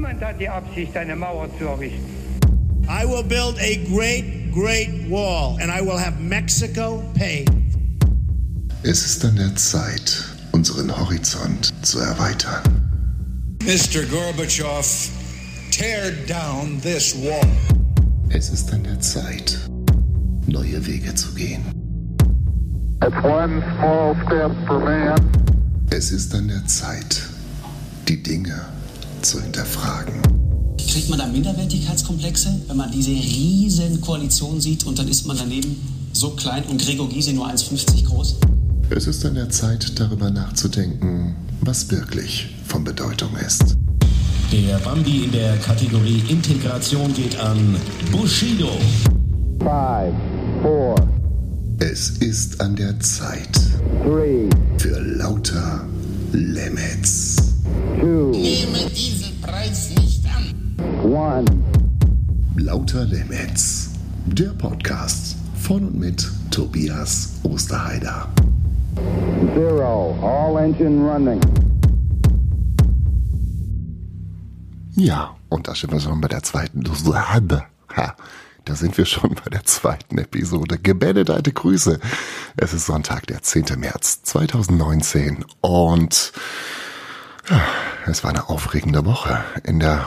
Niemand hat die Absicht, eine Mauer zu errichten. I will build a great, great wall, and I will have Mexico pay. Es ist an der Zeit, unseren Horizont zu erweitern. Mr. Gorbachev, tear down this wall. Es ist an der Zeit, neue Wege zu gehen. It's one small step for man. Es ist an der Zeit, die Dinge zu hinterfragen. Kriegt man da Minderwertigkeitskomplexe, wenn man diese riesen Koalition sieht und dann ist man daneben so klein und Gregor Gysi nur 1,50 groß? Es ist an der Zeit, darüber nachzudenken, was wirklich von Bedeutung ist. Der Bambi in der Kategorie Integration geht an Bushido. Five, four, Es ist an der Zeit three, für lauter Limits. Von und mit Tobias Osterheider. Zero. All engine running. Ja, und da sind wir schon bei der zweiten. Ha, da sind wir schon bei der zweiten Episode. Gebenedeite Grüße. Es ist Sonntag, der 10. März 2019 und ja, es war eine aufregende Woche. In der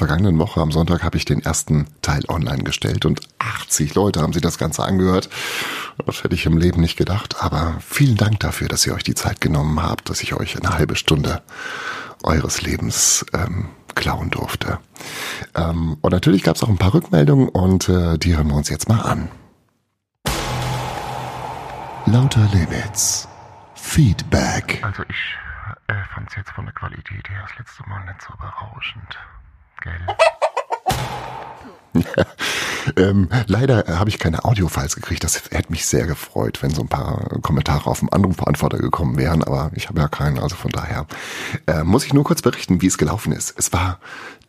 vergangenen Woche am Sonntag habe ich den ersten Teil online gestellt und 80 Leute haben sich das Ganze angehört. Das hätte ich im Leben nicht gedacht, aber vielen Dank dafür, dass ihr euch die Zeit genommen habt, dass ich euch eine halbe Stunde eures Lebens ähm, klauen durfte. Ähm, und natürlich gab es auch ein paar Rückmeldungen und äh, die hören wir uns jetzt mal an. Lauter Limits. Feedback. Also ich äh, fand es jetzt von der Qualität her das letzte Mal nicht so berauschend. Gell? Ähm, leider habe ich keine Audiofiles gekriegt. Das hätte mich sehr gefreut, wenn so ein paar Kommentare auf dem Anrufbeantworter gekommen wären, aber ich habe ja keinen, also von daher äh, muss ich nur kurz berichten, wie es gelaufen ist. Es war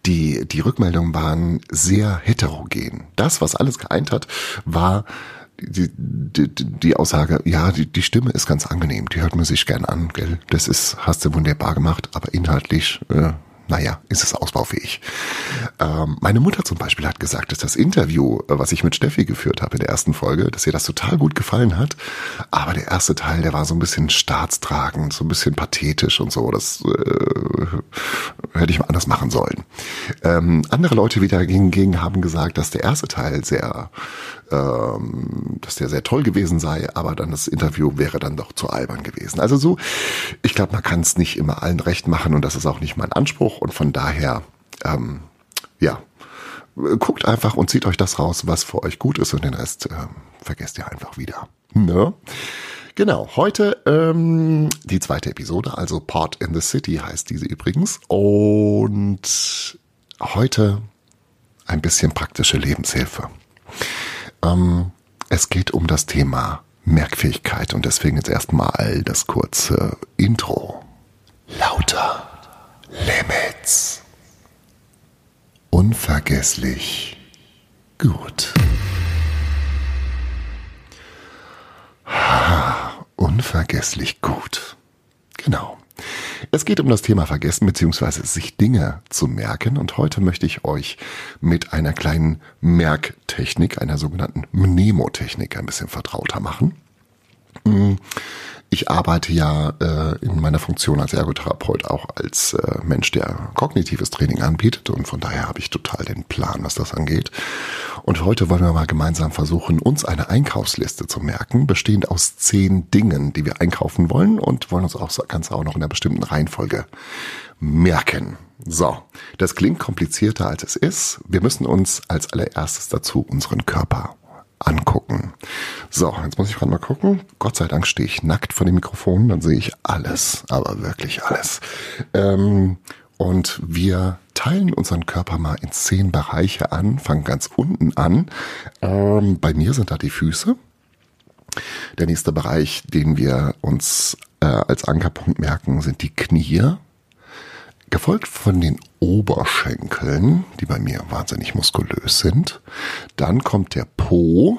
die die Rückmeldungen waren sehr heterogen. Das, was alles geeint hat, war die, die, die Aussage, ja, die, die Stimme ist ganz angenehm, die hört man sich gern an, gell? Das ist, hast du wunderbar gemacht, aber inhaltlich, äh, naja, ist es ausbaufähig. Ähm, meine Mutter zum Beispiel hat gesagt, dass das Interview, äh, was ich mit Steffi geführt habe in der ersten Folge, dass ihr das total gut gefallen hat. Aber der erste Teil, der war so ein bisschen staatstragend, so ein bisschen pathetisch und so. Das äh, hätte ich mal anders machen sollen. Ähm, andere Leute wieder hingegen haben gesagt, dass der erste Teil sehr ähm, dass der sehr toll gewesen sei, aber dann das Interview wäre dann doch zu albern gewesen. Also so, ich glaube, man kann es nicht immer allen recht machen und das ist auch nicht mein Anspruch und von daher, ähm, ja, guckt einfach und zieht euch das raus, was für euch gut ist und den Rest ähm, vergesst ihr einfach wieder. Ne? Genau, heute ähm, die zweite Episode, also Port in the City heißt diese übrigens. Und heute ein bisschen praktische Lebenshilfe. Ähm, es geht um das Thema Merkfähigkeit und deswegen jetzt erstmal das kurze Intro. Lauter Limits. Unvergesslich gut. Ha, unvergesslich gut. Genau. Es geht um das Thema Vergessen bzw. sich Dinge zu merken und heute möchte ich euch mit einer kleinen Merktechnik, einer sogenannten Mnemotechnik ein bisschen vertrauter machen. Ich arbeite ja äh, in meiner Funktion als Ergotherapeut auch als äh, Mensch, der kognitives Training anbietet und von daher habe ich total den Plan, was das angeht. Und heute wollen wir mal gemeinsam versuchen, uns eine Einkaufsliste zu merken, bestehend aus zehn Dingen, die wir einkaufen wollen und wollen uns auch das Ganze auch noch in einer bestimmten Reihenfolge merken. So, das klingt komplizierter als es ist. Wir müssen uns als allererstes dazu unseren Körper angucken. So, jetzt muss ich gerade mal gucken. Gott sei Dank stehe ich nackt vor dem Mikrofon, dann sehe ich alles, aber wirklich alles. Ähm, und wir teilen unseren Körper mal in zehn Bereiche an, fangen ganz unten an. Ähm, bei mir sind da die Füße. Der nächste Bereich, den wir uns äh, als Ankerpunkt merken, sind die Knie. Gefolgt von den Oberschenkeln, die bei mir wahnsinnig muskulös sind. Dann kommt der Po.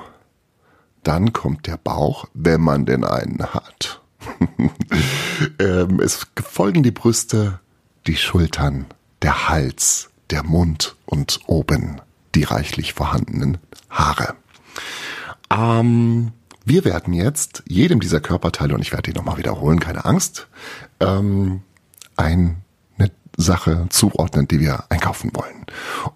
Dann kommt der Bauch, wenn man denn einen hat. ähm, es folgen die Brüste, die Schultern, der Hals, der Mund und oben die reichlich vorhandenen Haare. Ähm, wir werden jetzt jedem dieser Körperteile, und ich werde die nochmal wiederholen, keine Angst, ähm, eine Sache zuordnen, die wir einkaufen wollen.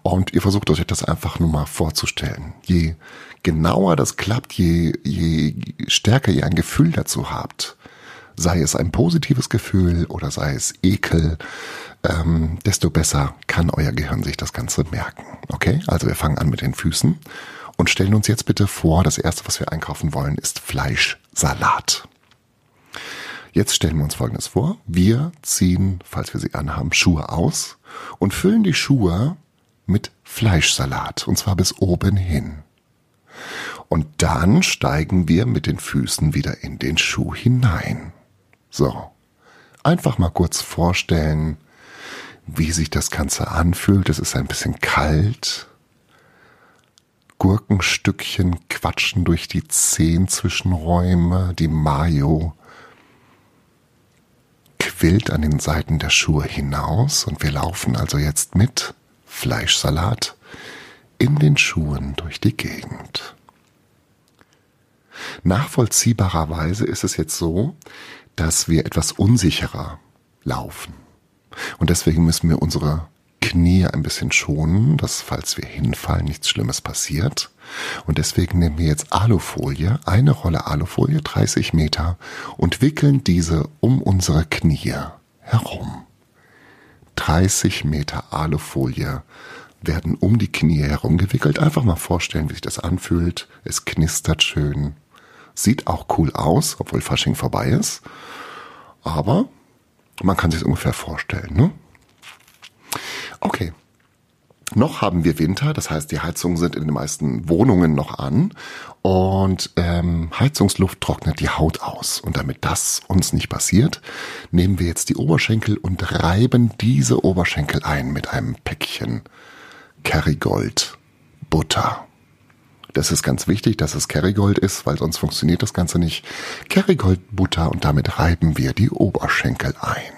Und ihr versucht euch das einfach nur mal vorzustellen. Je genauer das klappt, je, je stärker ihr ein Gefühl dazu habt, sei es ein positives Gefühl oder sei es Ekel, ähm, desto besser kann euer Gehirn sich das Ganze merken. Okay, also wir fangen an mit den Füßen und stellen uns jetzt bitte vor, das erste, was wir einkaufen wollen, ist Fleischsalat. Jetzt stellen wir uns Folgendes vor. Wir ziehen, falls wir sie anhaben, Schuhe aus und füllen die Schuhe mit Fleischsalat und zwar bis oben hin. Und dann steigen wir mit den Füßen wieder in den Schuh hinein. So. Einfach mal kurz vorstellen, wie sich das Ganze anfühlt. Es ist ein bisschen kalt. Gurkenstückchen quatschen durch die Zehenzwischenräume. Die Mayo quillt an den Seiten der Schuhe hinaus und wir laufen also jetzt mit Fleischsalat in den Schuhen durch die Gegend. Nachvollziehbarerweise ist es jetzt so, dass wir etwas unsicherer laufen. Und deswegen müssen wir unsere Knie ein bisschen schonen, dass falls wir hinfallen nichts Schlimmes passiert. Und deswegen nehmen wir jetzt Alufolie, eine Rolle Alufolie, 30 Meter, und wickeln diese um unsere Knie herum. 30 Meter Alufolie werden um die Knie herum gewickelt. Einfach mal vorstellen, wie sich das anfühlt. Es knistert schön. Sieht auch cool aus, obwohl Fasching vorbei ist. Aber man kann sich ungefähr vorstellen, ne? Okay. Noch haben wir Winter, das heißt, die Heizungen sind in den meisten Wohnungen noch an und ähm, Heizungsluft trocknet die Haut aus. Und damit das uns nicht passiert, nehmen wir jetzt die Oberschenkel und reiben diese Oberschenkel ein mit einem Päckchen Kerrygold Butter. Das ist ganz wichtig, dass es Kerrygold ist, weil sonst funktioniert das Ganze nicht. Kerrygold Butter und damit reiben wir die Oberschenkel ein.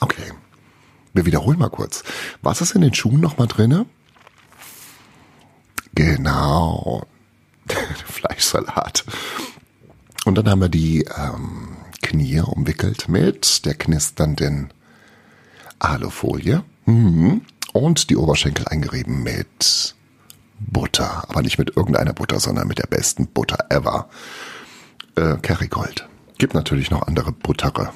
Okay. Wir wiederholen mal kurz. Was ist in den Schuhen nochmal drinne? Genau. Fleischsalat. Und dann haben wir die ähm, Knie umwickelt mit der knisternden Alufolie. Mhm. Und die Oberschenkel eingerieben mit Butter. Aber nicht mit irgendeiner Butter, sondern mit der besten Butter ever. Äh, Kerrygold. Gibt natürlich noch andere Buttere.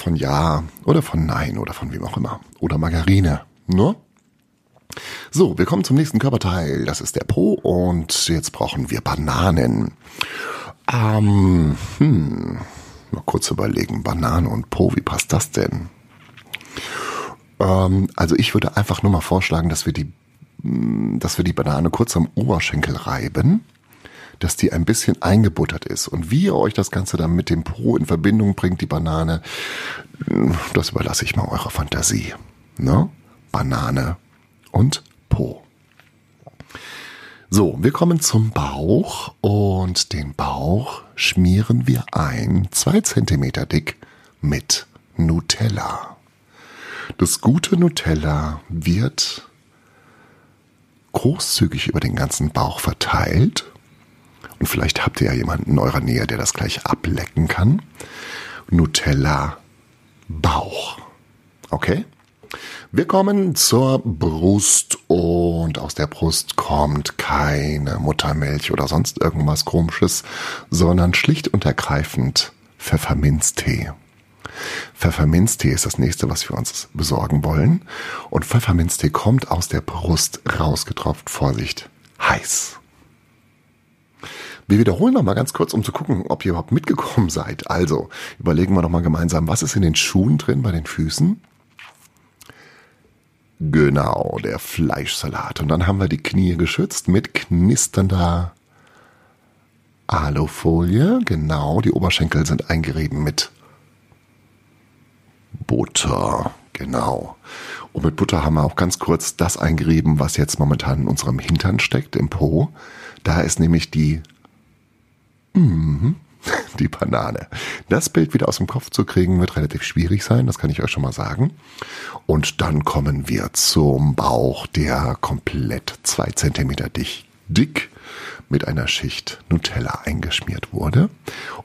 Von Ja oder von Nein oder von wem auch immer. Oder Margarine. Nur? So, wir kommen zum nächsten Körperteil. Das ist der Po und jetzt brauchen wir Bananen. Ähm, hm, mal kurz überlegen. Banane und Po, wie passt das denn? Ähm, also ich würde einfach nur mal vorschlagen, dass wir die, dass wir die Banane kurz am Oberschenkel reiben dass die ein bisschen eingebuttert ist. Und wie ihr euch das Ganze dann mit dem Po in Verbindung bringt, die Banane, das überlasse ich mal eurer Fantasie. Ne? Banane und Po. So, wir kommen zum Bauch und den Bauch schmieren wir ein, zwei Zentimeter dick, mit Nutella. Das gute Nutella wird großzügig über den ganzen Bauch verteilt und vielleicht habt ihr ja jemanden in eurer Nähe, der das gleich ablecken kann. Nutella Bauch. Okay? Wir kommen zur Brust und aus der Brust kommt keine Muttermilch oder sonst irgendwas komisches, sondern schlicht und ergreifend Pfefferminztee. Pfefferminztee ist das nächste, was wir uns besorgen wollen. Und Pfefferminztee kommt aus der Brust rausgetropft. Vorsicht, heiß. Wir wiederholen noch mal ganz kurz, um zu gucken, ob ihr überhaupt mitgekommen seid. Also, überlegen wir noch mal gemeinsam, was ist in den Schuhen drin bei den Füßen? Genau, der Fleischsalat. Und dann haben wir die Knie geschützt mit knisternder Alufolie. Genau, die Oberschenkel sind eingerieben mit Butter. Genau. Und mit Butter haben wir auch ganz kurz das eingerieben, was jetzt momentan in unserem Hintern steckt, im Po. Da ist nämlich die Mhm. die Banane. Das Bild wieder aus dem Kopf zu kriegen, wird relativ schwierig sein, das kann ich euch schon mal sagen. Und dann kommen wir zum Bauch, der komplett zwei Zentimeter dick, dick mit einer Schicht Nutella eingeschmiert wurde.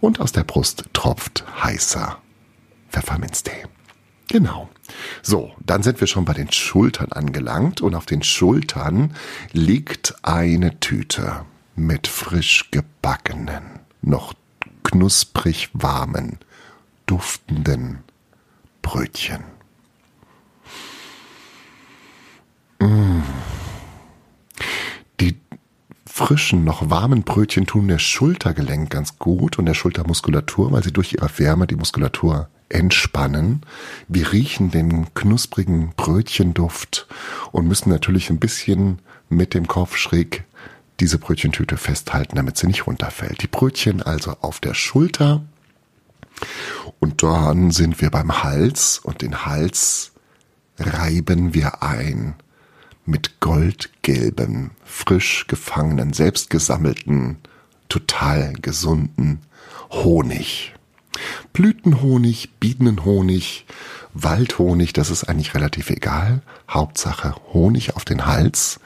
Und aus der Brust tropft heißer Pfefferminztee. Genau. So, dann sind wir schon bei den Schultern angelangt und auf den Schultern liegt eine Tüte mit frisch gebackenen, noch knusprig warmen, duftenden Brötchen. Mmh. Die frischen, noch warmen Brötchen tun der Schultergelenk ganz gut und der Schultermuskulatur, weil sie durch ihre Wärme die Muskulatur entspannen. Wir riechen den knusprigen Brötchenduft und müssen natürlich ein bisschen mit dem Kopf schräg diese Brötchentüte festhalten, damit sie nicht runterfällt. Die Brötchen also auf der Schulter und dann sind wir beim Hals und den Hals reiben wir ein mit goldgelbem, frisch gefangenen, selbst gesammelten, total gesunden Honig. Blütenhonig, Bienenhonig, Waldhonig, das ist eigentlich relativ egal. Hauptsache Honig auf den Hals,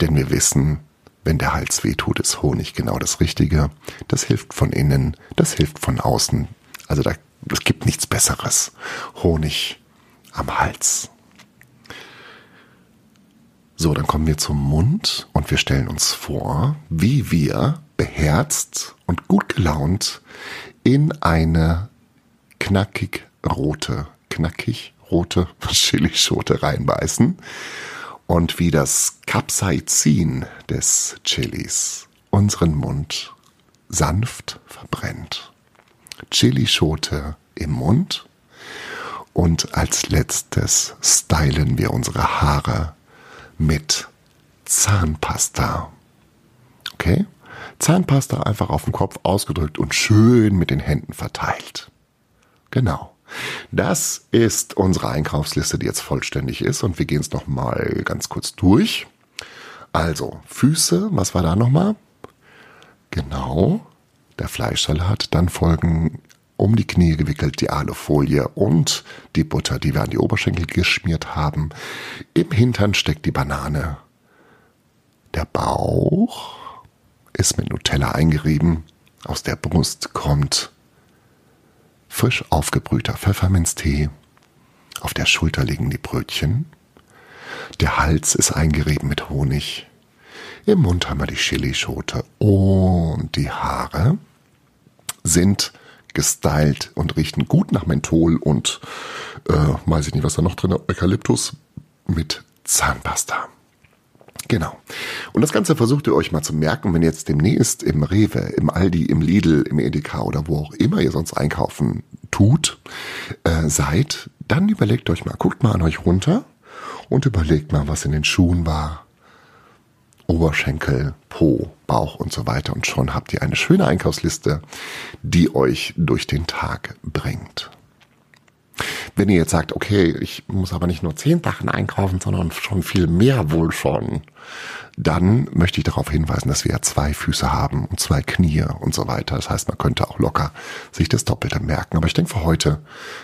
denn wir wissen, wenn der Hals wehtut, ist Honig genau das Richtige. Das hilft von innen, das hilft von außen. Also da, es gibt nichts Besseres. Honig am Hals. So, dann kommen wir zum Mund und wir stellen uns vor, wie wir beherzt und gut gelaunt in eine knackig rote, knackig rote Chilischote reinbeißen und wie das Capsaicin des Chilis unseren Mund sanft verbrennt. Chilischote im Mund und als letztes stylen wir unsere Haare mit Zahnpasta. Okay? Zahnpasta einfach auf dem Kopf ausgedrückt und schön mit den Händen verteilt. Genau. Das ist unsere Einkaufsliste, die jetzt vollständig ist und wir gehen es noch mal ganz kurz durch. Also Füße, was war da noch mal? Genau, der Fleischsalat. Dann folgen um die Knie gewickelt die Alufolie und die Butter, die wir an die Oberschenkel geschmiert haben. Im Hintern steckt die Banane. Der Bauch ist mit Nutella eingerieben. Aus der Brust kommt frisch aufgebrühter Pfefferminztee. Auf der Schulter liegen die Brötchen. Der Hals ist eingerieben mit Honig. Im Mund haben wir die Chilischote und die Haare sind gestylt und riechen gut nach Menthol und äh, weiß ich nicht, was da noch drin ist, Eukalyptus mit Zahnpasta. Genau. Und das Ganze versucht ihr euch mal zu merken, wenn ihr jetzt demnächst im Rewe, im Aldi, im Lidl, im Edeka oder wo auch immer ihr sonst einkaufen tut, äh, seid, dann überlegt euch mal, guckt mal an euch runter und überlegt mal, was in den Schuhen war. Oberschenkel, Po, Bauch und so weiter. Und schon habt ihr eine schöne Einkaufsliste, die euch durch den Tag bringt. Wenn ihr jetzt sagt, okay, ich muss aber nicht nur zehn Sachen einkaufen, sondern schon viel mehr wohl schon, dann möchte ich darauf hinweisen, dass wir ja zwei Füße haben und zwei Knie und so weiter. Das heißt, man könnte auch locker sich das Doppelte merken. Aber ich denke für heute,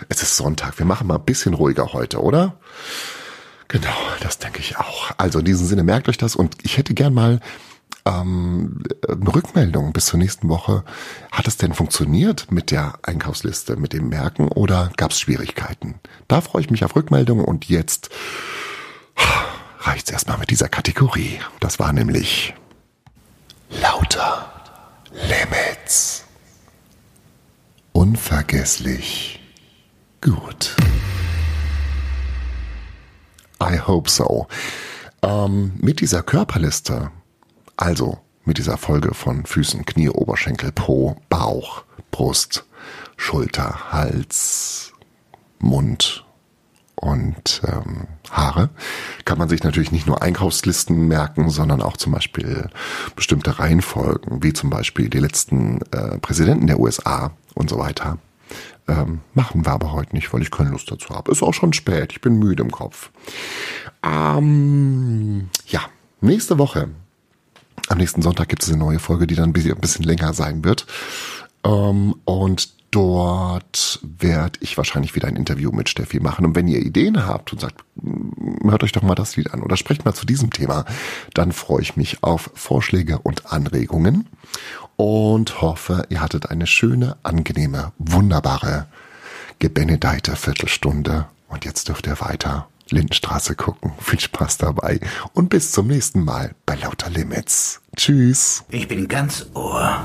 es ist Sonntag. Wir machen mal ein bisschen ruhiger heute, oder? Genau, das denke ich auch. Also in diesem Sinne merkt euch das und ich hätte gern mal ähm, eine Rückmeldung bis zur nächsten Woche. Hat es denn funktioniert mit der Einkaufsliste, mit dem Merken oder gab es Schwierigkeiten? Da freue ich mich auf Rückmeldungen und jetzt reicht es erstmal mit dieser Kategorie. Das war nämlich lauter Limits. Unvergesslich gut. I hope so. Ähm, mit dieser Körperliste also mit dieser Folge von Füßen, Knie, Oberschenkel, Po, Bauch, Brust, Schulter, Hals, Mund und ähm, Haare kann man sich natürlich nicht nur Einkaufslisten merken, sondern auch zum Beispiel bestimmte Reihenfolgen, wie zum Beispiel die letzten äh, Präsidenten der USA und so weiter. Ähm, machen wir aber heute nicht, weil ich keine Lust dazu habe. Ist auch schon spät, ich bin müde im Kopf. Ähm, ja, nächste Woche am nächsten Sonntag gibt es eine neue Folge, die dann ein bisschen, ein bisschen länger sein wird. Ähm, und dort werde ich wahrscheinlich wieder ein Interview mit Steffi machen. Und wenn ihr Ideen habt und sagt, "Mm, hört euch doch mal das Lied an oder sprecht mal zu diesem Thema, dann freue ich mich auf Vorschläge und Anregungen und hoffe, ihr hattet eine schöne, angenehme, wunderbare, gebenedeite Viertelstunde. Und jetzt dürft ihr weiter Lindenstraße gucken. Viel Spaß dabei und bis zum nächsten Mal bei Lauter Limits. Tschüss. Ich bin ganz Ohr.